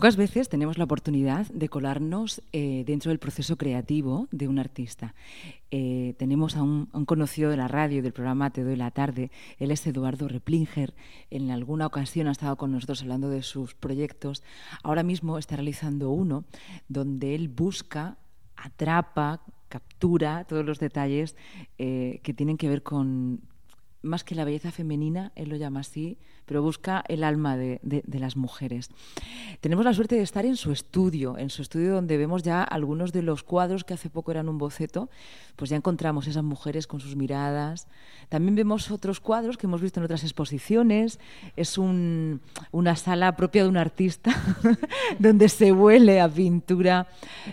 Pocas veces tenemos la oportunidad de colarnos eh, dentro del proceso creativo de un artista. Eh, tenemos a un, conocido de la radio del programa Te doy la tarde, él es Eduardo Replinger. En alguna ocasión ha estado con nosotros hablando de sus proyectos. Ahora mismo está realizando uno donde él busca, atrapa, captura todos los detalles eh, que tienen que ver con más que la belleza femenina, él lo llama así, pero busca el alma de, las mujeres. Tenemos la suerte de estar en su estudio, en su estudio donde vemos ya algunos de los cuadros que hace poco eran un boceto, pues ya encontramos esas mujeres con sus miradas. También vemos otros cuadros que hemos visto en otras exposiciones. Es una sala propia de un artista, donde se huele a pintura,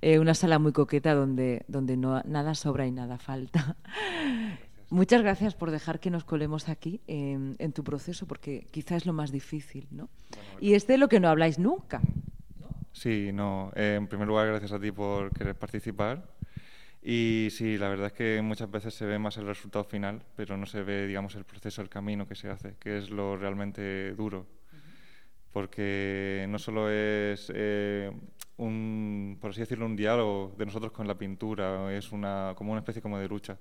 eh, una sala muy coqueta donde, donde no, nada sobra y nada falta. Muchas gracias por dejar que nos colemos aquí en, tu proceso, porque quizás es lo más difícil, ¿no? y es de lo que no habláis nunca. Sí, no. Eh, en primer lugar, gracias a ti por querer participar. Y sí, la verdad es que muchas veces se ve más el resultado final, pero no se ve, digamos, el proceso, el camino que se hace, que es lo realmente duro. Porque no solo es eh, un, por así decirlo, un diálogo de nosotros con la pintura, es una, como una especie como de lucha.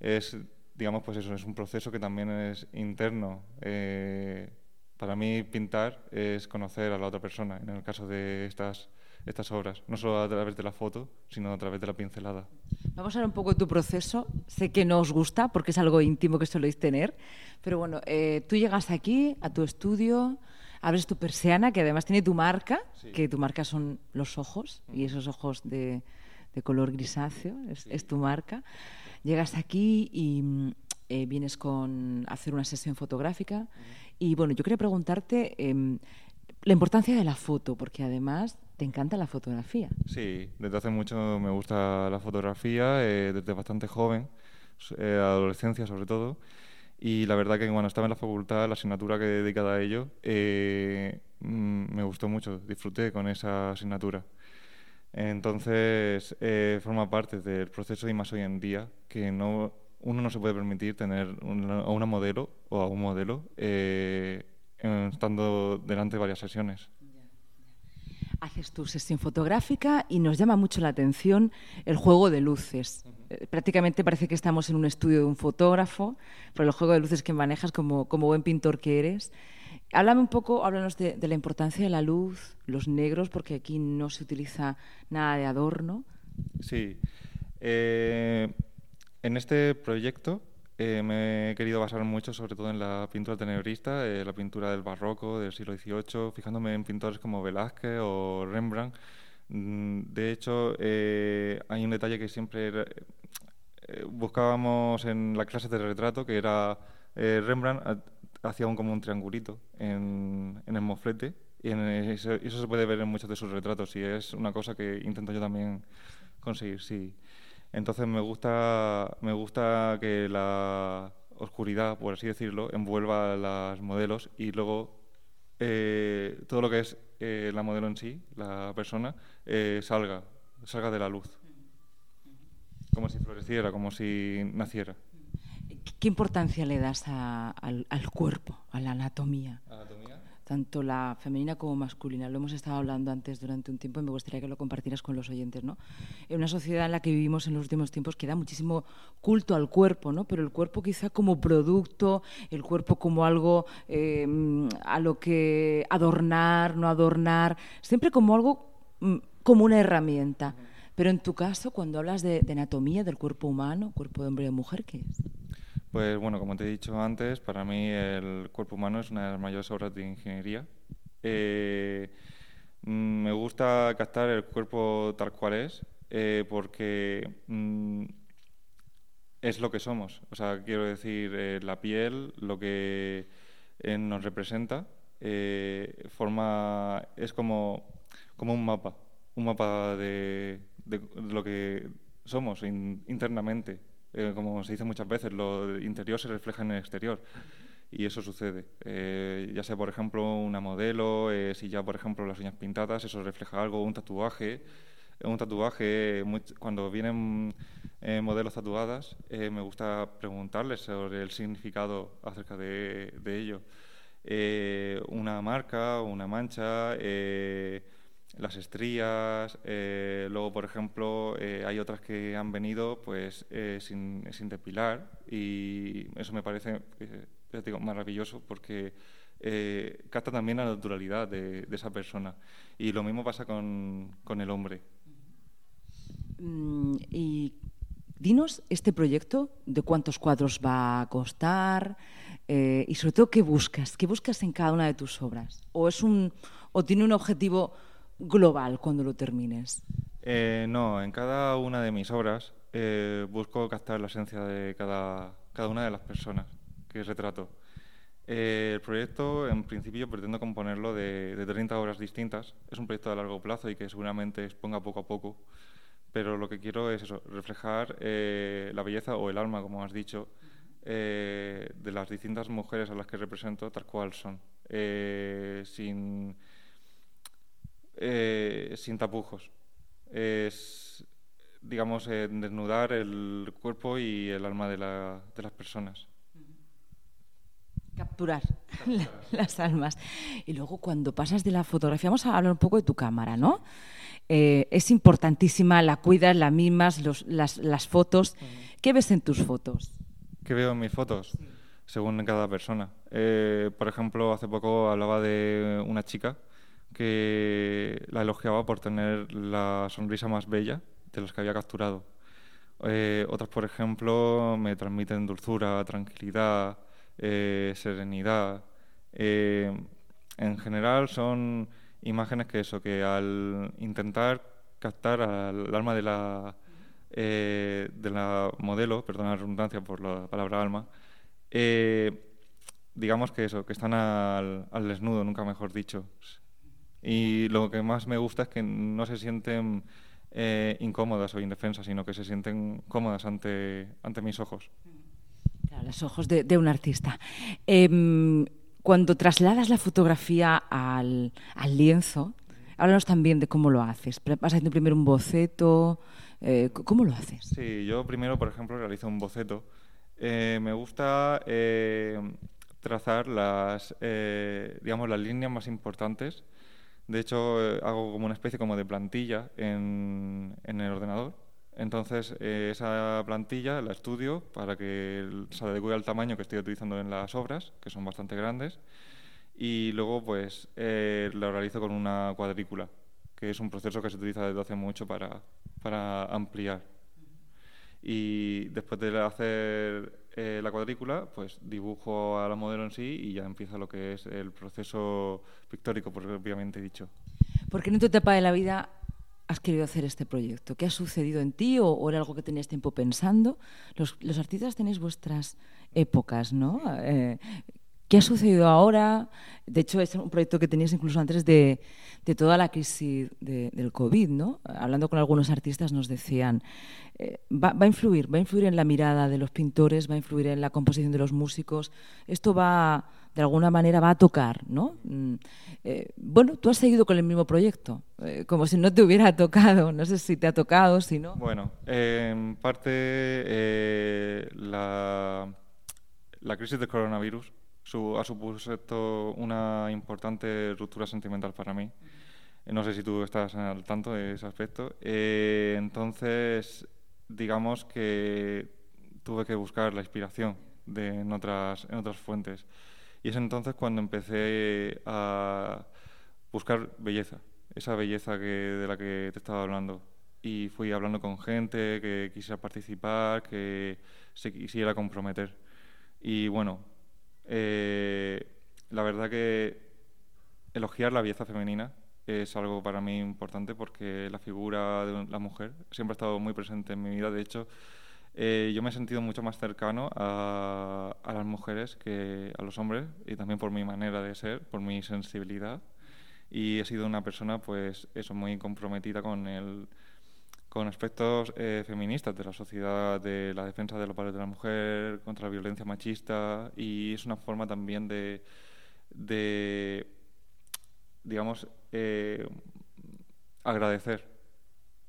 Es digamos, pues eso es un proceso que también es interno. Eh, para mí pintar es conocer a la otra persona, en el caso de estas, estas obras, no solo a través de la foto, sino a través de la pincelada. Vamos a ver un poco tu proceso. Sé que no os gusta porque es algo íntimo que soléis tener, pero bueno, eh, tú llegas aquí a tu estudio, abres tu persiana, que además tiene tu marca, que tu marca son los ojos, y esos ojos de, de color grisáceo, es, es tu marca. Llegas aquí y mm, eh, vienes con hacer una sesión fotográfica. Y bueno, yo quería preguntarte em, la importancia de la foto, porque además te encanta la fotografía. Sí, desde hace mucho me gusta la fotografía, eh, desde bastante joven, eh, adolescencia sobre todo. Y la verdad que cuando estaba en la facultad, la asignatura que he dedicado a ello, mm, me gustó mucho, disfruté con esa asignatura. Entonces, eh, forma parte del proceso y más hoy en día, que no, uno no se puede permitir tener a una modelo o a un modelo eh, estando delante de varias sesiones. Haces tu sesión fotográfica y nos llama mucho la atención el juego de luces. Eh, prácticamente parece que estamos en un estudio de un fotógrafo, pero el juego de luces que manejas como, como buen pintor que eres. Háblame un poco, háblanos de, la importancia de la luz, los negros, porque aquí no se utiliza nada de adorno. Sí. Eh, en este proyecto eh, me he querido basar mucho, sobre todo en la pintura tenebrista, eh, la pintura del barroco, del siglo XVIII, fijándome en pintores como Velázquez o Rembrandt. Mm, de hecho, hay un detalle que siempre buscábamos en las clases de retrato, que era Rembrandt hacía un, como un triangulito en, en el moflete y en eso, eso, se puede ver en muchos de sus retratos y es una cosa que intento yo también conseguir, sí. Entonces me gusta, me gusta que la oscuridad, por así decirlo, envuelva a las modelos y luego eh, todo lo que es eh, la modelo en sí, la persona, eh, salga, salga de la luz. Como si floreciera, como si naciera. ¿Qué importancia le das al, cuerpo, a la anatomía? Tanto la femenina como masculina. Lo hemos estado hablando antes durante un tiempo y me gustaría que lo compartieras con los oyentes. ¿no? En una sociedad en la que vivimos en los últimos tiempos que da muchísimo culto al cuerpo, ¿no? pero el cuerpo quizá como producto, el cuerpo como algo em, a lo que adornar, no adornar, siempre como algo, mm, como una herramienta. Pero en tu caso, cuando hablas de, de anatomía del cuerpo humano, cuerpo de hombre o mujer, ¿qué es? Pues bueno, como te he dicho antes, para mí el cuerpo humano es una de las mayores obras de ingeniería. Eh, mm, me gusta captar el cuerpo tal cual es, eh, porque mm, es lo que somos. O sea, quiero decir, eh, la piel, lo que nos representa, forma, es como, como un mapa, un mapa de, lo que somos internamente. Eh, como se dice muchas veces, lo interior se refleja en el exterior. Y eso sucede. Eh, ya sea, por ejemplo, una modelo, eh, si ya, por ejemplo, las uñas pintadas, eso refleja algo, un tatuaje. Un tatuaje, cuando vienen modelos tatuadas, me gusta preguntarles sobre el significado acerca de, de ello. una marca, una mancha, las estrías, eh, luego, por ejemplo, eh, hay otras que han venido pues sin, sin, depilar y eso me parece digo, maravilloso porque capta también la naturalidad de, esa persona. Y lo mismo pasa con, con el hombre. Mm, y dinos este proyecto, de cuántos cuadros va a costar y sobre todo qué buscas, qué buscas en cada una de tus obras. ¿O, es un, o tiene un objetivo global cuando lo termines? Eh, no, en cada una de mis obras eh, busco captar la esencia de cada, cada una de las personas que retrato. Eh, el proyecto, en principio, pretendo componerlo de, de, 30 obras distintas. Es un proyecto a largo plazo y que seguramente exponga poco a poco, pero lo que quiero es eso, reflejar la belleza o el alma, como has dicho, de las distintas mujeres a las que represento tal cual son, sin eh, sin tapujos. Es, digamos, eh, desnudar el cuerpo y el alma de, las personas. Capturar, las almas. Y luego cuando pasas de la fotografía, vamos a hablar un poco de tu cámara, ¿no? Eh, es importantísima, la cuidas, la mimas, las, fotos. ¿Qué ves en tus fotos? ¿Qué veo en mis fotos? Según cada persona. por ejemplo, hace poco hablaba de una chica que la elogiaba por tener la sonrisa más bella de los que había capturado. Eh, otras, por ejemplo, me transmiten dulzura, tranquilidad, eh, serenidad. Eh, en general son imágenes que eso, que al intentar captar al alma de la, de la modelo, perdona la redundancia por la palabra alma, digamos que eso, que están al desnudo, nunca mejor dicho. Y lo que más me gusta es que no se sienten eh, incómodas o indefensas, sino que se sienten cómodas ante, ante mis ojos. Claro, los ojos de, de un artista. Em, cuando trasladas la fotografía al, al, lienzo, háblanos también de cómo lo haces. ¿Vas haciendo primero un boceto? Eh, ¿Cómo lo haces? Sí, yo primero, por ejemplo, realizo un boceto. Eh, me gusta trazar las, digamos, las líneas más importantes de hecho, eh, hago como una especie como de plantilla en, en el ordenador. Entonces, eh, esa plantilla la estudio para que se adecue al tamaño que estoy utilizando en las obras, que son bastante grandes. Y luego, pues, eh, lo realizo con una cuadrícula, que es un proceso que se utiliza desde hace mucho para, para ampliar. Y después de hacer eh, la cuadrícula, pues dibujo a la modelo en sí y ya empieza lo que es el proceso pictórico, propiamente dicho. ¿Por qué en tu etapa de la vida has querido hacer este proyecto? ¿Qué ha sucedido en ti o, era algo que tenías tiempo pensando? Los, artistas tenéis vuestras épocas, ¿no? Eh, ¿Qué ha sucedido ahora? De hecho, es un proyecto que tenías incluso antes de, toda la crisis del COVID, ¿no? Hablando con algunos artistas nos decían, eh, va, a influir, va a influir en la mirada de los pintores, va a influir en la composición de los músicos. Esto va, de alguna manera, va a tocar, ¿no? Mm, eh, bueno, tú has seguido con el mismo proyecto, eh, como si no te hubiera tocado. No sé si te ha tocado, si no. Bueno, en parte la, la crisis del coronavirus ha supuesto una importante ruptura sentimental para mí. No sé si tú estás al tanto de ese aspecto. Eh, entonces, digamos que tuve que buscar la inspiración de, en, otras, en otras fuentes. Y es entonces cuando empecé a buscar belleza, esa belleza que, de la que te estaba hablando. Y fui hablando con gente que quisiera participar, que se quisiera comprometer. Y bueno, eh, la verdad que elogiar la belleza femenina es algo para mí importante porque la figura de la mujer siempre ha estado muy presente en mi vida. De hecho, eh, yo me he sentido mucho más cercano a, las mujeres que a los hombres y también por mi manera de ser, por mi sensibilidad. Y he sido una persona, pues, eso, muy comprometida con el con aspectos eh, feministas de la sociedad, de la defensa de los valores de la mujer, contra la violencia machista y es una forma también de, digamos, eh, agradecer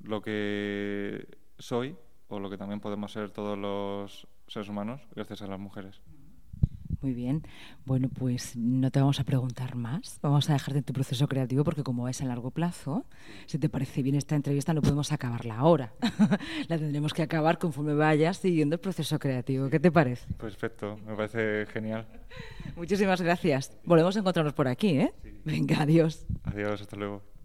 lo que soy o lo que también podemos ser todos los seres humanos gracias a las mujeres. Muy bien. Bueno, pues no te vamos a preguntar más. Vamos a dejarte en tu proceso creativo porque como es a largo plazo, si te parece bien esta entrevista no podemos acabarla ahora. la tendremos que acabar conforme vayas siguiendo el proceso creativo. ¿Qué te parece? Perfecto, me parece genial. Muchísimas gracias. Volvemos a encontrarnos por aquí, ¿eh? Venga, adiós. Adiós, hasta luego.